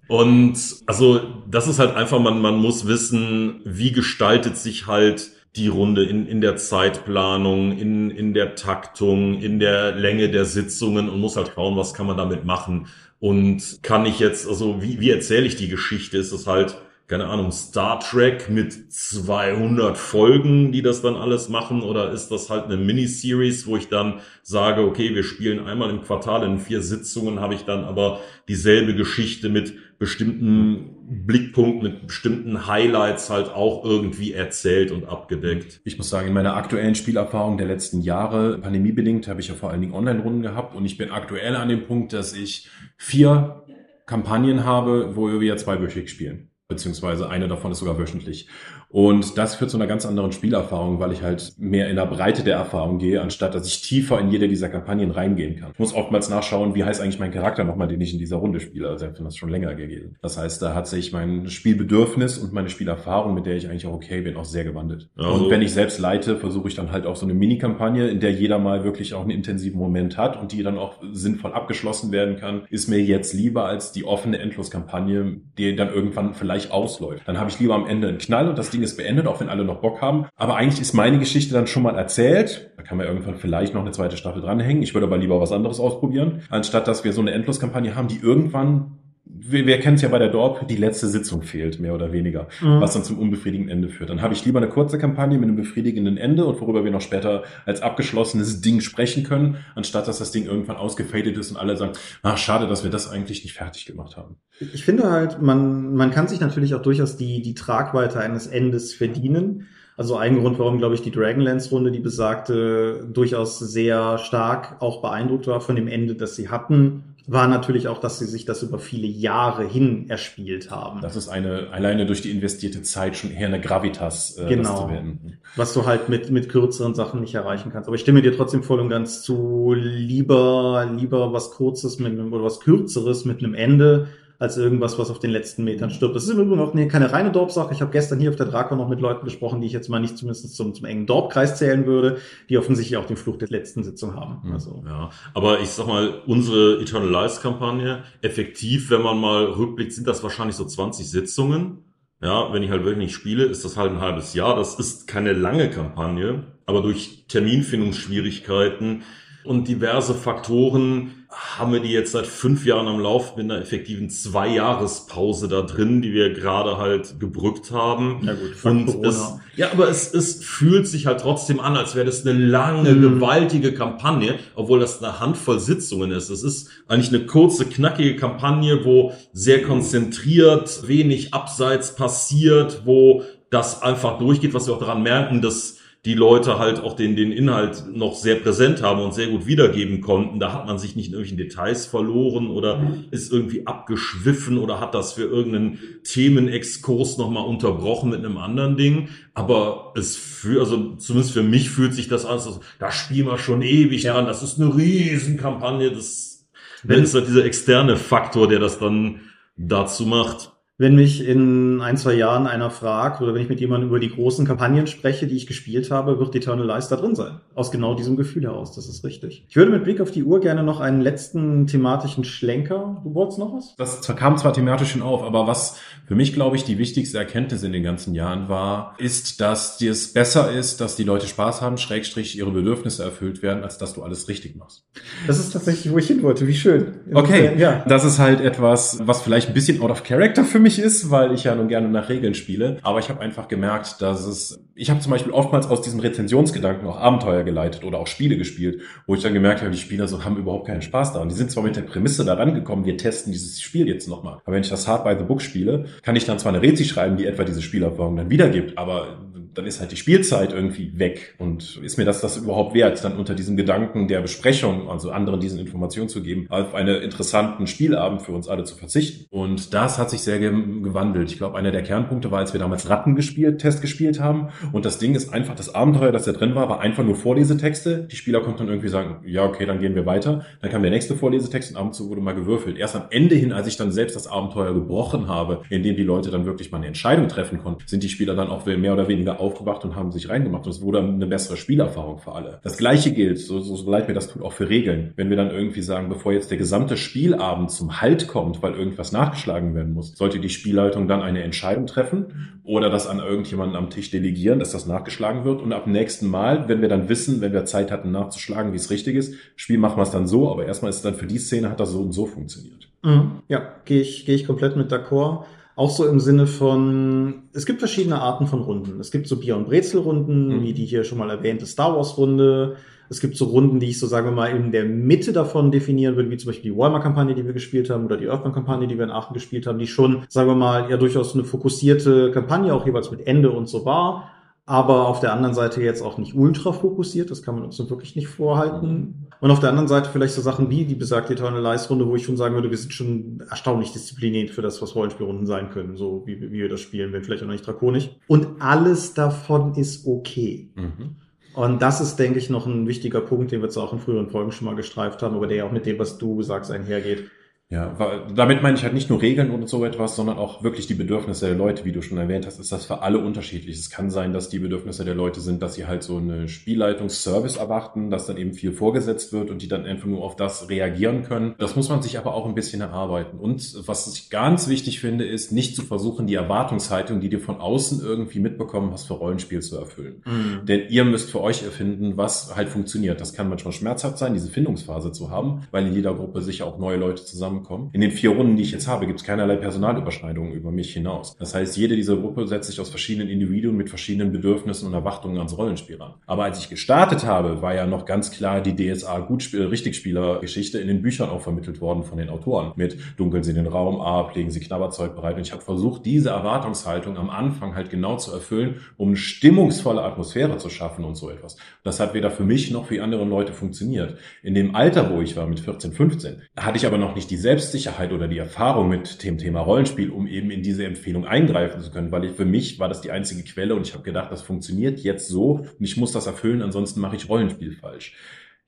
Und also das ist halt einfach, man, man muss wissen, wie gestaltet sich halt die Runde in, in der Zeitplanung, in, in der Taktung, in der Länge der Sitzungen und muss halt schauen, was kann man damit machen. Und kann ich jetzt, also wie, wie erzähle ich die Geschichte? Ist es halt keine Ahnung, Star Trek mit 200 Folgen, die das dann alles machen? Oder ist das halt eine Miniseries, wo ich dann sage, okay, wir spielen einmal im Quartal in vier Sitzungen, habe ich dann aber dieselbe Geschichte mit bestimmten Blickpunkten, mit bestimmten Highlights halt auch irgendwie erzählt und abgedeckt. Ich muss sagen, in meiner aktuellen Spielerfahrung der letzten Jahre, pandemiebedingt, habe ich ja vor allen Dingen Online-Runden gehabt und ich bin aktuell an dem Punkt, dass ich vier Kampagnen habe, wo wir ja zweiwöchig spielen beziehungsweise eine davon ist sogar wöchentlich. Und das führt zu einer ganz anderen Spielerfahrung, weil ich halt mehr in der Breite der Erfahrung gehe, anstatt dass ich tiefer in jede dieser Kampagnen reingehen kann. Ich muss oftmals nachschauen, wie heißt eigentlich mein Charakter nochmal, den ich in dieser Runde spiele. Also ich finde das schon länger gegeben. Das heißt, da hat sich mein Spielbedürfnis und meine Spielerfahrung, mit der ich eigentlich auch okay bin, auch sehr gewandelt. Also. Und wenn ich selbst leite, versuche ich dann halt auch so eine Mini-Kampagne, in der jeder mal wirklich auch einen intensiven Moment hat und die dann auch sinnvoll abgeschlossen werden kann, ist mir jetzt lieber als die offene Endloskampagne, die dann irgendwann vielleicht ausläuft. Dann habe ich lieber am Ende einen Knall und das Ding ist beendet, auch wenn alle noch Bock haben. Aber eigentlich ist meine Geschichte dann schon mal erzählt. Da kann man irgendwann vielleicht noch eine zweite Staffel dranhängen. Ich würde aber lieber was anderes ausprobieren, anstatt dass wir so eine Endloskampagne haben, die irgendwann wir, wir kennen es ja bei der Dorp, die letzte Sitzung fehlt, mehr oder weniger, mhm. was dann zum unbefriedigenden Ende führt. Dann habe ich lieber eine kurze Kampagne mit einem befriedigenden Ende und worüber wir noch später als abgeschlossenes Ding sprechen können, anstatt dass das Ding irgendwann ausgefadet ist und alle sagen, ach, schade, dass wir das eigentlich nicht fertig gemacht haben. Ich finde halt, man, man kann sich natürlich auch durchaus die, die Tragweite eines Endes verdienen. Also ein Grund, warum, glaube ich, die Dragonlance-Runde, die besagte, durchaus sehr stark auch beeindruckt war von dem Ende, das sie hatten war natürlich auch, dass sie sich das über viele Jahre hin erspielt haben. Das ist eine alleine durch die investierte Zeit schon eher eine Gravitas äh, genau, zu werden. Was du halt mit mit kürzeren Sachen nicht erreichen kannst. Aber ich stimme dir trotzdem voll und ganz zu. Lieber lieber was Kurzes mit einem oder was Kürzeres mit einem Ende als irgendwas, was auf den letzten Metern stirbt. Das ist im Übrigen auch keine reine Dorp-Sache. Ich habe gestern hier auf der Drakon noch mit Leuten gesprochen, die ich jetzt mal nicht zumindest zum, zum engen Dorp-Kreis zählen würde, die offensichtlich auch den Fluch der letzten Sitzung haben. Hm, also. Ja, aber ich sag mal, unsere Eternal Lives-Kampagne, effektiv, wenn man mal rückblickt, sind das wahrscheinlich so 20 Sitzungen. Ja, wenn ich halt wirklich nicht spiele, ist das halt ein halbes Jahr. Das ist keine lange Kampagne, aber durch Terminfindungsschwierigkeiten und diverse Faktoren haben wir die jetzt seit fünf Jahren am Lauf mit einer effektiven Zwei-Jahres-Pause da drin, die wir gerade halt gebrückt haben. Ja gut, und Corona. es, ja, aber es, es fühlt sich halt trotzdem an, als wäre das eine lange, mhm. gewaltige Kampagne, obwohl das eine Handvoll Sitzungen ist. Es ist eigentlich eine kurze, knackige Kampagne, wo sehr konzentriert, wenig abseits passiert, wo das einfach durchgeht, was wir auch daran merken, dass die Leute halt auch den, den Inhalt noch sehr präsent haben und sehr gut wiedergeben konnten. Da hat man sich nicht in irgendwelchen Details verloren oder mhm. ist irgendwie abgeschwiffen oder hat das für irgendeinen Themenexkurs nochmal unterbrochen mit einem anderen Ding. Aber es für, also zumindest für mich fühlt sich das an, also, da spielen wir schon ewig dran. Das ist eine Riesenkampagne. Das, wenn ist halt dieser externe Faktor, der das dann dazu macht wenn mich in ein, zwei Jahren einer fragt oder wenn ich mit jemandem über die großen Kampagnen spreche, die ich gespielt habe, wird Eternal Lies da drin sein. Aus genau diesem Gefühl heraus. Das ist richtig. Ich würde mit Blick auf die Uhr gerne noch einen letzten thematischen Schlenker. Du wolltest noch was? Das kam zwar thematisch schon auf, aber was für mich, glaube ich, die wichtigste Erkenntnis in den ganzen Jahren war, ist, dass dir es besser ist, dass die Leute Spaß haben, Schrägstrich ihre Bedürfnisse erfüllt werden, als dass du alles richtig machst. Das ist tatsächlich, wo ich hin wollte. Wie schön. Okay, ja. Das ist halt etwas, was vielleicht ein bisschen out of character für mich ist, weil ich ja nun gerne nach Regeln spiele. Aber ich habe einfach gemerkt, dass es, ich habe zum Beispiel oftmals aus diesem Rezensionsgedanken auch Abenteuer geleitet oder auch Spiele gespielt, wo ich dann gemerkt habe, die Spieler so haben überhaupt keinen Spaß daran. Die sind zwar mit der Prämisse da rangekommen, wir testen dieses Spiel jetzt nochmal. Aber wenn ich das Hard by the Book spiele, kann ich dann zwar eine Rezi schreiben, die etwa diese Spielerfahrung dann wiedergibt, aber dann ist halt die Spielzeit irgendwie weg und ist mir das das überhaupt wert, dann unter diesem Gedanken der Besprechung, also anderen diesen Informationen zu geben, auf einen interessanten Spielabend für uns alle zu verzichten. Und das hat sich sehr gewandelt. Ich glaube, einer der Kernpunkte war, als wir damals Ratten gespielt, Test gespielt haben. Und das Ding ist einfach, das Abenteuer, das da drin war, war einfach nur Vorlesetexte. Die Spieler konnten dann irgendwie sagen, ja, okay, dann gehen wir weiter. Dann kam der nächste Vorlesetext und ab und zu wurde mal gewürfelt. Erst am Ende hin, als ich dann selbst das Abenteuer gebrochen habe, in dem die Leute dann wirklich mal eine Entscheidung treffen konnten, sind die Spieler dann auch mehr oder weniger aufgewacht und haben sich reingemacht. Und es wurde eine bessere Spielerfahrung für alle. Das gleiche gilt, so, so, so leid mir das tut, auch für Regeln. Wenn wir dann irgendwie sagen, bevor jetzt der gesamte Spielabend zum Halt kommt, weil irgendwas nachgeschlagen werden muss, sollte die Spielleitung dann eine Entscheidung treffen oder das an irgendjemanden am Tisch delegieren, dass das nachgeschlagen wird. Und ab nächsten Mal, wenn wir dann wissen, wenn wir Zeit hatten nachzuschlagen, wie es richtig ist, Spiel machen wir es dann so, aber erstmal ist dann für die Szene, hat das so und so funktioniert. Mhm. Ja, gehe ich, gehe ich komplett mit d'accord. Auch so im Sinne von, es gibt verschiedene Arten von Runden. Es gibt so Bier- und Brezelrunden, mhm. wie die hier schon mal erwähnte Star Wars-Runde. Es gibt so Runden, die ich so, sagen wir mal, in der Mitte davon definieren würde, wie zum Beispiel die Walmart-Kampagne, die wir gespielt haben, oder die Earthman-Kampagne, die wir in Aachen gespielt haben, die schon, sagen wir mal, ja durchaus eine fokussierte Kampagne, auch jeweils mit Ende und so war aber auf der anderen Seite jetzt auch nicht ultra fokussiert, das kann man uns so wirklich nicht vorhalten. Und auf der anderen Seite vielleicht so Sachen wie die besagte Eternal Lies Runde, wo ich schon sagen würde, wir sind schon erstaunlich diszipliniert für das, was Rollenspielrunden sein können, so wie, wie wir das spielen, wenn vielleicht auch noch nicht drakonisch. Und alles davon ist okay. Mhm. Und das ist, denke ich, noch ein wichtiger Punkt, den wir jetzt auch in früheren Folgen schon mal gestreift haben, aber der ja auch mit dem, was du sagst, einhergeht. Ja, weil damit meine ich halt nicht nur Regeln oder so etwas, sondern auch wirklich die Bedürfnisse der Leute, wie du schon erwähnt hast, ist das für alle unterschiedlich. Es kann sein, dass die Bedürfnisse der Leute sind, dass sie halt so eine Spielleitungsservice erwarten, dass dann eben viel vorgesetzt wird und die dann einfach nur auf das reagieren können. Das muss man sich aber auch ein bisschen erarbeiten. Und was ich ganz wichtig finde, ist nicht zu versuchen, die Erwartungshaltung, die du von außen irgendwie mitbekommen hast, für Rollenspiel zu erfüllen. Mhm. Denn ihr müsst für euch erfinden, was halt funktioniert. Das kann manchmal schmerzhaft sein, diese Findungsphase zu haben, weil in jeder Gruppe sicher auch neue Leute zusammen zusammenkommen. In den vier Runden, die ich jetzt habe, gibt es keinerlei Personalüberschneidungen über mich hinaus. Das heißt, jede dieser Gruppe setzt sich aus verschiedenen Individuen mit verschiedenen Bedürfnissen und Erwartungen ans Rollenspiel ran. Aber als ich gestartet habe, war ja noch ganz klar die DSA Gutspiel Richtigspieler-Geschichte in den Büchern auch vermittelt worden von den Autoren. Mit dunkeln Sie den Raum ab, legen Sie Knabberzeug bereit. Und ich habe versucht, diese Erwartungshaltung am Anfang halt genau zu erfüllen, um eine stimmungsvolle Atmosphäre zu schaffen und so etwas. Das hat weder für mich noch für andere Leute funktioniert. In dem Alter, wo ich war, mit 14, 15, hatte ich aber noch nicht dieselbe Selbstsicherheit oder die Erfahrung mit dem Thema Rollenspiel, um eben in diese Empfehlung eingreifen zu können, weil ich, für mich war das die einzige Quelle und ich habe gedacht, das funktioniert jetzt so und ich muss das erfüllen, ansonsten mache ich Rollenspiel falsch.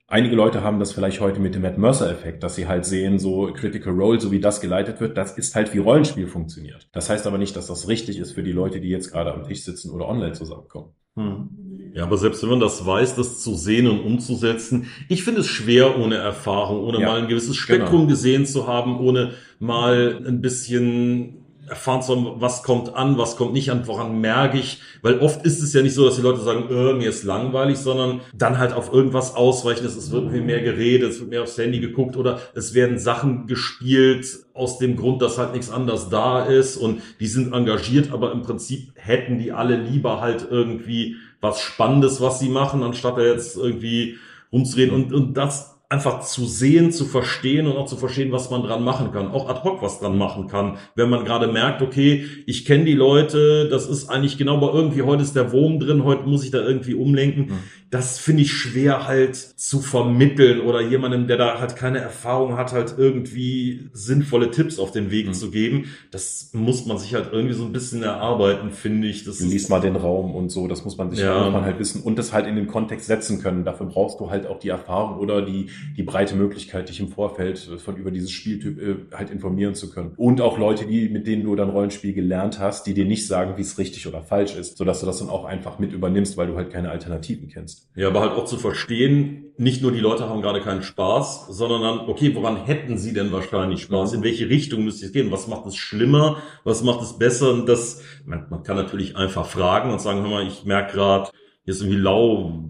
Einige Leute haben das vielleicht heute mit dem Matt Mercer-Effekt, dass sie halt sehen, so Critical Role, so wie das geleitet wird, das ist halt wie Rollenspiel funktioniert. Das heißt aber nicht, dass das richtig ist für die Leute, die jetzt gerade am Tisch sitzen oder online zusammenkommen. Hm. Ja, aber selbst wenn man das weiß, das zu sehen und umzusetzen, ich finde es schwer ohne Erfahrung, ohne ja, mal ein gewisses Spektrum genau. gesehen zu haben, ohne mal ein bisschen erfahren zu haben, was kommt an, was kommt nicht an, woran merke ich, weil oft ist es ja nicht so, dass die Leute sagen, äh, mir ist langweilig, sondern dann halt auf irgendwas ausweichen, es wird irgendwie mehr geredet, es wird mehr aufs Handy geguckt oder es werden Sachen gespielt aus dem Grund, dass halt nichts anderes da ist und die sind engagiert, aber im Prinzip hätten die alle lieber halt irgendwie was Spannendes, was sie machen, anstatt da jetzt irgendwie rumzureden. Und, und das einfach zu sehen, zu verstehen und auch zu verstehen, was man dran machen kann, auch ad hoc was dran machen kann, wenn man gerade merkt, okay, ich kenne die Leute, das ist eigentlich genau, aber irgendwie heute ist der Wurm drin, heute muss ich da irgendwie umlenken. Mhm das finde ich schwer halt zu vermitteln oder jemandem, der da halt keine Erfahrung hat, halt irgendwie sinnvolle Tipps auf den Weg mhm. zu geben. Das muss man sich halt irgendwie so ein bisschen erarbeiten, finde ich. Das Lies mal den Raum und so, das muss man sich ja. man halt wissen und das halt in den Kontext setzen können. Dafür brauchst du halt auch die Erfahrung oder die, die breite Möglichkeit, dich im Vorfeld von über dieses Spieltyp äh, halt informieren zu können. Und auch Leute, die, mit denen du dann Rollenspiel gelernt hast, die dir nicht sagen, wie es richtig oder falsch ist, sodass du das dann auch einfach mit übernimmst, weil du halt keine Alternativen kennst. Ja, aber halt auch zu verstehen, nicht nur die Leute haben gerade keinen Spaß, sondern dann, okay, woran hätten sie denn wahrscheinlich Spaß? In welche Richtung müsste es gehen? Was macht es schlimmer? Was macht es besser? Und das, man, man kann natürlich einfach fragen und sagen, hör mal, ich merke gerade, hier ist irgendwie lau,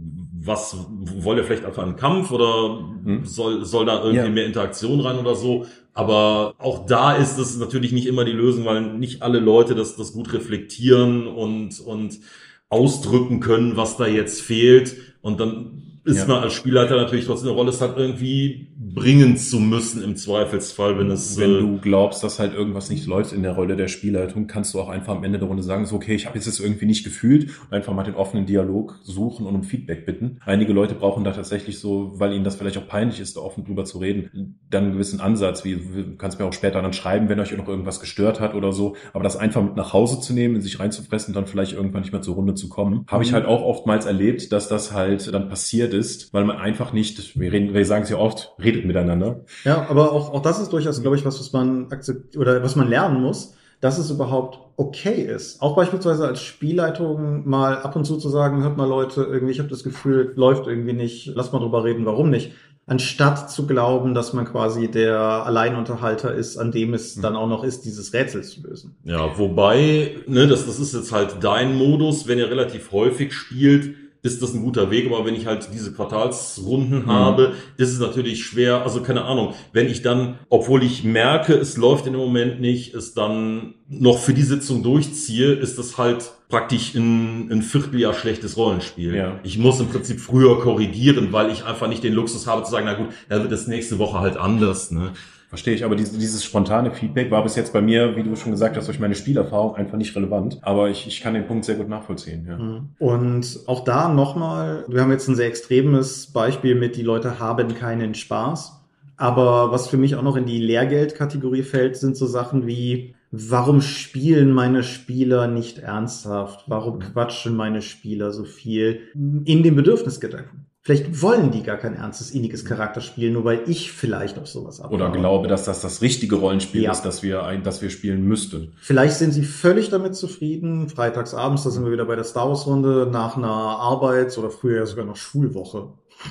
was wollt ihr vielleicht einfach einen Kampf oder hm. soll, soll da irgendwie ja. mehr Interaktion rein oder so? Aber auch da ist es natürlich nicht immer die Lösung, weil nicht alle Leute das, das gut reflektieren und, und ausdrücken können, was da jetzt fehlt. Und dann ist ja. man als Spielleiter natürlich trotzdem eine Rolle, es hat irgendwie bringen zu müssen im Zweifelsfall, wenn es. Wenn äh, du glaubst, dass halt irgendwas nicht läuft in der Rolle der Spielleitung, kannst du auch einfach am Ende der Runde sagen, so okay, ich habe jetzt das irgendwie nicht gefühlt und einfach mal den offenen Dialog suchen und um Feedback bitten. Einige Leute brauchen da tatsächlich so, weil ihnen das vielleicht auch peinlich ist, da offen drüber zu reden, dann einen gewissen Ansatz, wie du kannst mir auch später dann schreiben, wenn euch noch irgendwas gestört hat oder so, aber das einfach mit nach Hause zu nehmen, in sich reinzufressen, dann vielleicht irgendwann nicht mehr zur Runde zu kommen, habe ich mhm. halt auch oftmals erlebt, dass das halt dann passiert ist, weil man einfach nicht, wir reden, wir sagen es ja oft, redet miteinander. Ja, aber auch, auch das ist durchaus, glaube ich, was, was man akzeptiert oder was man lernen muss, dass es überhaupt okay ist. Auch beispielsweise als Spielleitung mal ab und zu zu sagen, hört mal Leute, irgendwie, ich habe das Gefühl, läuft irgendwie nicht, lass mal drüber reden, warum nicht. Anstatt zu glauben, dass man quasi der Alleinunterhalter ist, an dem es mhm. dann auch noch ist, dieses Rätsel zu lösen. Ja, wobei, ne, das, das ist jetzt halt dein Modus, wenn ihr relativ häufig spielt, ist das ein guter Weg. Aber wenn ich halt diese Quartalsrunden mhm. habe, ist es natürlich schwer. Also keine Ahnung, wenn ich dann, obwohl ich merke, es läuft in dem Moment nicht, es dann noch für die Sitzung durchziehe, ist das halt praktisch ein, ein Vierteljahr schlechtes Rollenspiel. Ja. Ich muss im Prinzip früher korrigieren, weil ich einfach nicht den Luxus habe zu sagen, na gut, dann wird das nächste Woche halt anders. Ne? Verstehe ich, aber dieses, spontane Feedback war bis jetzt bei mir, wie du schon gesagt hast, durch meine Spielerfahrung einfach nicht relevant. Aber ich, ich kann den Punkt sehr gut nachvollziehen. Ja. Mhm. Und auch da nochmal, wir haben jetzt ein sehr extremes Beispiel mit, die Leute haben keinen Spaß. Aber was für mich auch noch in die Lehrgeldkategorie fällt, sind so Sachen wie, warum spielen meine Spieler nicht ernsthaft? Warum quatschen meine Spieler so viel? In dem Bedürfnisgedanken. Vielleicht wollen die gar kein ernstes, inniges Charakterspiel, nur weil ich vielleicht auf sowas abhaue. Oder glaube, dass das das richtige Rollenspiel ja. ist, das wir, ein, das wir spielen müssten. Vielleicht sind sie völlig damit zufrieden, freitagsabends, da sind wir wieder bei der Star Wars Runde, nach einer Arbeits- oder früher sogar noch Schulwoche,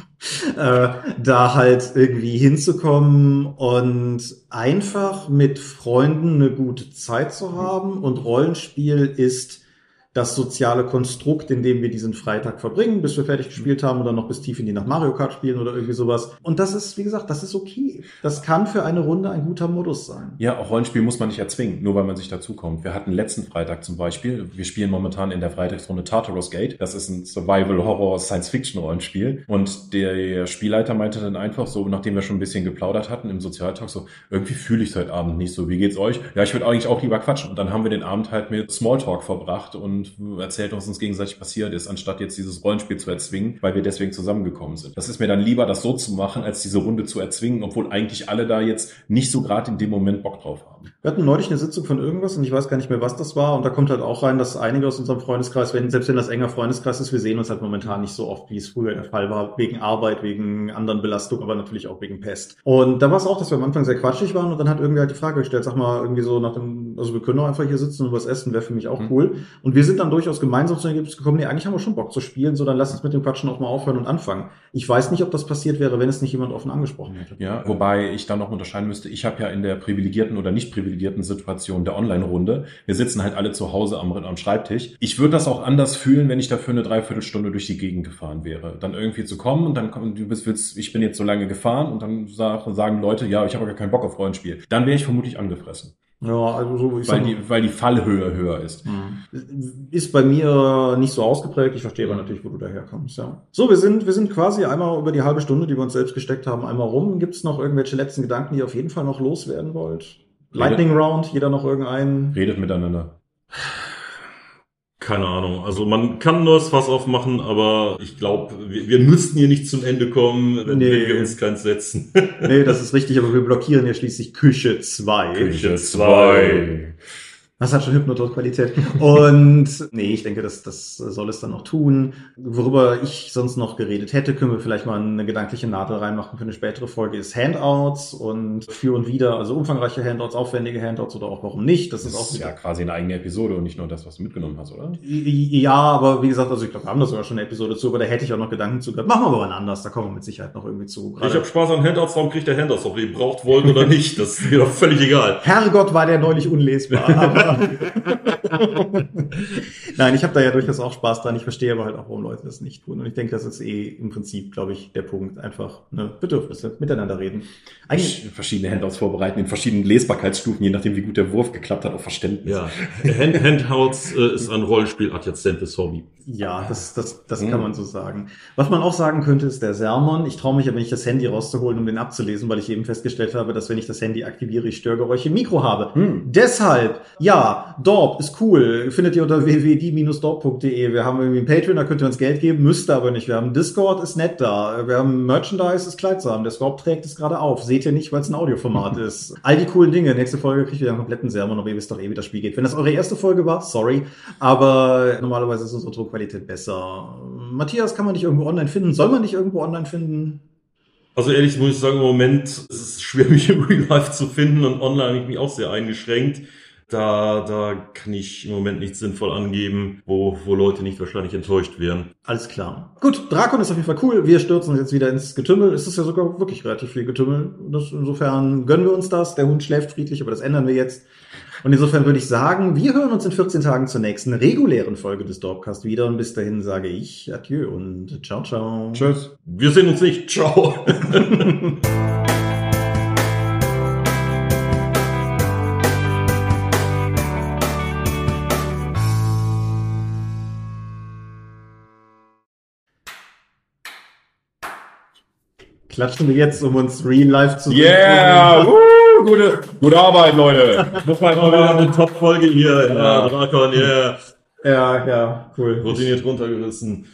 äh, da halt irgendwie hinzukommen und einfach mit Freunden eine gute Zeit zu haben. Und Rollenspiel ist das soziale Konstrukt, in dem wir diesen Freitag verbringen, bis wir fertig gespielt haben oder noch bis tief in die Nacht Mario Kart spielen oder irgendwie sowas. Und das ist, wie gesagt, das ist okay. Das kann für eine Runde ein guter Modus sein. Ja, auch Rollenspiel muss man nicht erzwingen, nur weil man sich dazukommt. Wir hatten letzten Freitag zum Beispiel, wir spielen momentan in der Freitagsrunde Tartarus Gate. Das ist ein Survival-Horror-Science-Fiction-Rollenspiel. Und der Spielleiter meinte dann einfach so, nachdem wir schon ein bisschen geplaudert hatten im Sozialtalk, so, irgendwie fühle ich es heute Abend nicht so. Wie geht's euch? Ja, ich würde eigentlich auch lieber quatschen. Und dann haben wir den Abend halt mit Smalltalk verbracht und und erzählt, was uns gegenseitig passiert ist, anstatt jetzt dieses Rollenspiel zu erzwingen, weil wir deswegen zusammengekommen sind. Das ist mir dann lieber, das so zu machen, als diese Runde zu erzwingen, obwohl eigentlich alle da jetzt nicht so gerade in dem Moment Bock drauf haben. Wir hatten neulich eine Sitzung von irgendwas und ich weiß gar nicht mehr, was das war. Und da kommt halt auch rein, dass einige aus unserem Freundeskreis, wenn, selbst wenn das enger Freundeskreis ist, wir sehen uns halt momentan nicht so oft, wie es früher der Fall war, wegen Arbeit, wegen anderen Belastungen, aber natürlich auch wegen Pest. Und da war es auch, dass wir am Anfang sehr quatschig waren und dann hat irgendwie halt die Frage gestellt, sag mal, irgendwie so nach dem, also wir können doch einfach hier sitzen und was essen, wäre für mich auch mhm. cool. Und wir sind dann durchaus gemeinsam zu dem Ergebnis gekommen, nee, eigentlich haben wir schon Bock zu spielen, so dann lass uns mit dem Quatschen auch mal aufhören und anfangen. Ich weiß nicht, ob das passiert wäre, wenn es nicht jemand offen angesprochen hätte. Ja, wobei ich dann noch unterscheiden müsste, ich habe ja in der privilegierten oder nicht privilegierten Situation der Online-Runde. Wir sitzen halt alle zu Hause am, am Schreibtisch. Ich würde das auch anders fühlen, wenn ich dafür eine Dreiviertelstunde durch die Gegend gefahren wäre. Dann irgendwie zu kommen und dann du bist, willst, ich bin jetzt so lange gefahren und dann sagen Leute, ja, ich habe gar keinen Bock auf Rollenspiel. Dann wäre ich vermutlich angefressen. Ja, also so ich weil, die, weil die Fallhöhe höher ist. Mhm. Ist bei mir nicht so ausgeprägt. Ich verstehe aber natürlich, wo du daherkommst. Ja. So, wir sind, wir sind quasi einmal über die halbe Stunde, die wir uns selbst gesteckt haben, einmal rum. Gibt es noch irgendwelche letzten Gedanken, die ihr auf jeden Fall noch loswerden wollt? Lightning Round, jeder noch irgendeinen. Redet miteinander. Keine Ahnung. Also man kann nur das Fass aufmachen, aber ich glaube, wir, wir, müssten hier nicht zum Ende kommen, wenn, nee. wenn wir uns keins setzen. nee, das ist richtig, aber wir blockieren ja schließlich Küche 2. Küche 2. Das hat schon Hypnotos-Qualität. Und nee, ich denke, das, das soll es dann noch tun. Worüber ich sonst noch geredet hätte, können wir vielleicht mal eine gedankliche Nadel reinmachen für eine spätere Folge, ist Handouts und für und wieder, also umfangreiche Handouts, aufwendige Handouts oder auch warum nicht. Das, das ist auch ja quasi eine eigene Episode und nicht nur das, was du mitgenommen hast, oder? Ja, aber wie gesagt, also ich glaube, wir haben da sogar schon eine Episode zu, aber da hätte ich auch noch Gedanken zu gehabt. Machen wir aber wann anders, da kommen wir mit Sicherheit noch irgendwie zu. Gerade ich habe Spaß an Handouts, warum kriegt der Handouts, ob ihr braucht wollt oder nicht. Das ist mir doch völlig egal. Herrgott, war der neulich unlesbar. Nein, ich habe da ja durchaus auch Spaß dran. Ich verstehe aber halt auch, warum Leute das nicht tun. Und ich denke, das ist eh im Prinzip, glaube ich, der Punkt. Einfach ne, Bedürfnisse, miteinander reden. Eigentlich verschiedene Handouts vorbereiten in verschiedenen Lesbarkeitsstufen, je nachdem, wie gut der Wurf geklappt hat, auf Verständnis. Ja, Hand Handouts äh, ist ein Rollenspiel-adjazentes Hobby. Ja, das, das, das Mhm. kann man so sagen. Was man auch sagen könnte, ist der Sermon. Ich traue mich aber nicht, das Handy rauszuholen, um den abzulesen, weil ich eben festgestellt habe, dass wenn ich das Handy aktiviere, ich Störgeräusche im Mikro habe. Hm. Deshalb, ja, Dorp ist cool. Findet ihr unter www.die-dorp.de. Wir haben irgendwie ein Patreon, da könnt ihr uns Geld geben, müsst ihr aber nicht. Wir haben Discord, ist nett da. Wir haben Merchandise, ist kleidsam. Der Scorp trägt es gerade auf. Seht ihr nicht, weil es ein Audioformat ist. All die coolen Dinge. Nächste Folge kriegt ihr einen kompletten Sermon, aber ihr wisst doch eh, wie das Spiel geht. Wenn das eure erste Folge war, sorry. Aber normalerweise ist unsere Druckqualität besser. Matthias, kann man dich irgendwo online finden? Soll man dich irgendwo online finden? Also ehrlich muss ich sagen, im Moment ist es schwer, mich im Real Life zu finden und online habe ich mich auch sehr eingeschränkt. Da, da kann ich im Moment nicht sinnvoll angeben, wo, wo Leute nicht wahrscheinlich enttäuscht wären. Alles klar. Gut, Drakon ist auf jeden Fall cool. Wir stürzen uns jetzt wieder ins Getümmel. Es ist ja sogar wirklich relativ viel Getümmel. Das, insofern gönnen wir uns das. Der Hund schläft friedlich, aber das ändern wir jetzt. Und insofern würde ich sagen, wir hören uns in 14 Tagen zur nächsten regulären Folge des Dorpcast wieder. Und bis dahin sage ich Adieu und ciao, ciao. Tschüss. Wir sehen uns nicht. Ciao. Klatschen wir jetzt, um uns real life zu Yeah! Woo, gute, gute Arbeit, Leute. Muss man Mal wieder eine Top-Folge hier. Ja, Ja. Drakon, yeah. Ja, ja, cool. Routiniert runtergerissen.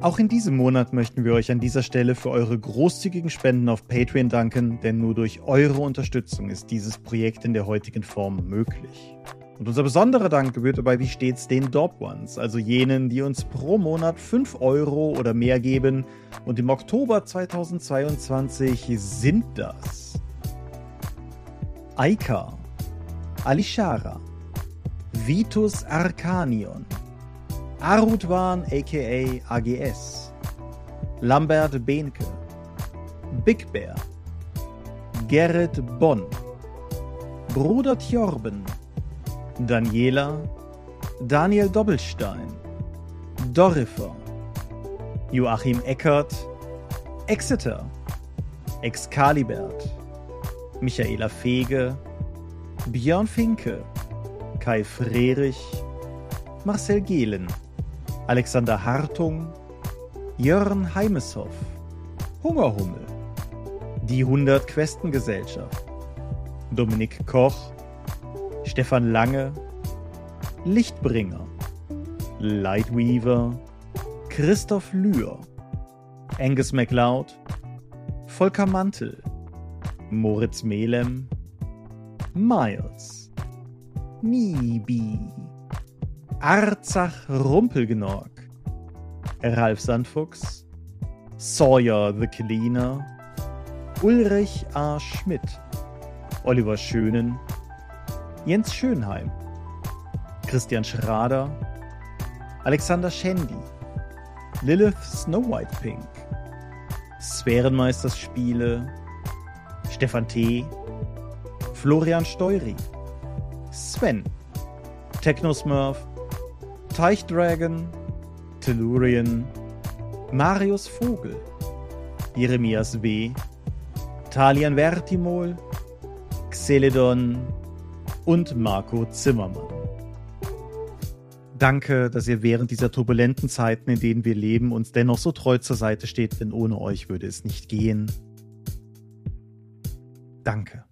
Auch in diesem Monat möchten wir euch an dieser Stelle für eure großzügigen Spenden auf Patreon danken, denn nur durch eure Unterstützung ist dieses Projekt in der heutigen Form möglich. Und unser besonderer Dank gebührt dabei wie stets den Dorp Ones, also jenen, die uns pro Monat 5 Euro oder mehr geben. Und im Oktober 2022 sind das Aika, Alishara, Vitus Arcanion, Arutwan aka AGS, Lambert Behnke, Big Bear, Gerrit Bonn, Bruder Tjorben, Daniela, Daniel Doppelstein, Dorifer, Joachim Eckert, Exeter, Excalibert, Michaela Fege, Björn Finke, Kai Frerich, Marcel Gehlen, Alexander Hartung, Jörn Heimeshoff, Hungerhummel, die 100 Questengesellschaft, Dominik Koch, Stefan Lange, Lichtbringer, Lightweaver, Christoph Lühr, Angus MacLeod, Volker Mantel, Moritz Melem, Miles, Nibi, Arzach Rumpelgenorg, Ralf Sandfuchs, Sawyer the Cleaner, Ulrich A. Schmidt, Oliver Schönen, Jens Schönheim, Christian Schrader, Alexander Schendi, Lilith Snow White Pink, Sphärenmeisters Spiele, Stefan T., Florian Steury, Sven, Technosmurf, Teichdragon, Tellurian, Marius Vogel, Jeremias W., Talian Vertimol, Xeledon und Marco Zimmermann. Danke, dass ihr während dieser turbulenten Zeiten, in denen wir leben, uns dennoch so treu zur Seite steht, denn ohne euch würde es nicht gehen. Danke.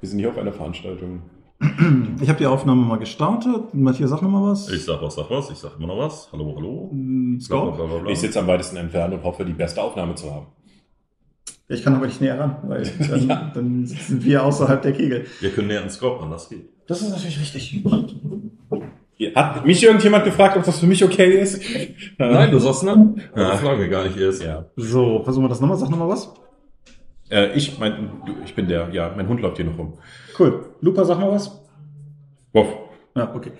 Wir sind hier auf einer Veranstaltung. Ich habe die Aufnahme mal gestartet. Matthias, sag noch mal was. Ich sag was, sag was, ich sag immer noch was. Hallo, hallo. Mm, Scope? Ich sitze am weitesten entfernt und hoffe, die beste Aufnahme zu haben. Ich kann aber nicht näher ran, weil dann, Ja. dann sind wir außerhalb der Kegel. Wir können näher ans Scope ran, das geht. Das ist natürlich richtig. Hat mich irgendjemand gefragt, ob das für mich okay ist? Nein, du sagst ne? Ja. Das fragen wir gar nicht erst. Ja. So, versuchen wir das nochmal. Sag nochmal was. Äh, ich, mein, ich bin der, ja, mein Hund läuft hier noch rum. Cool. Lupa, sag mal was. Wow. Ja, okay.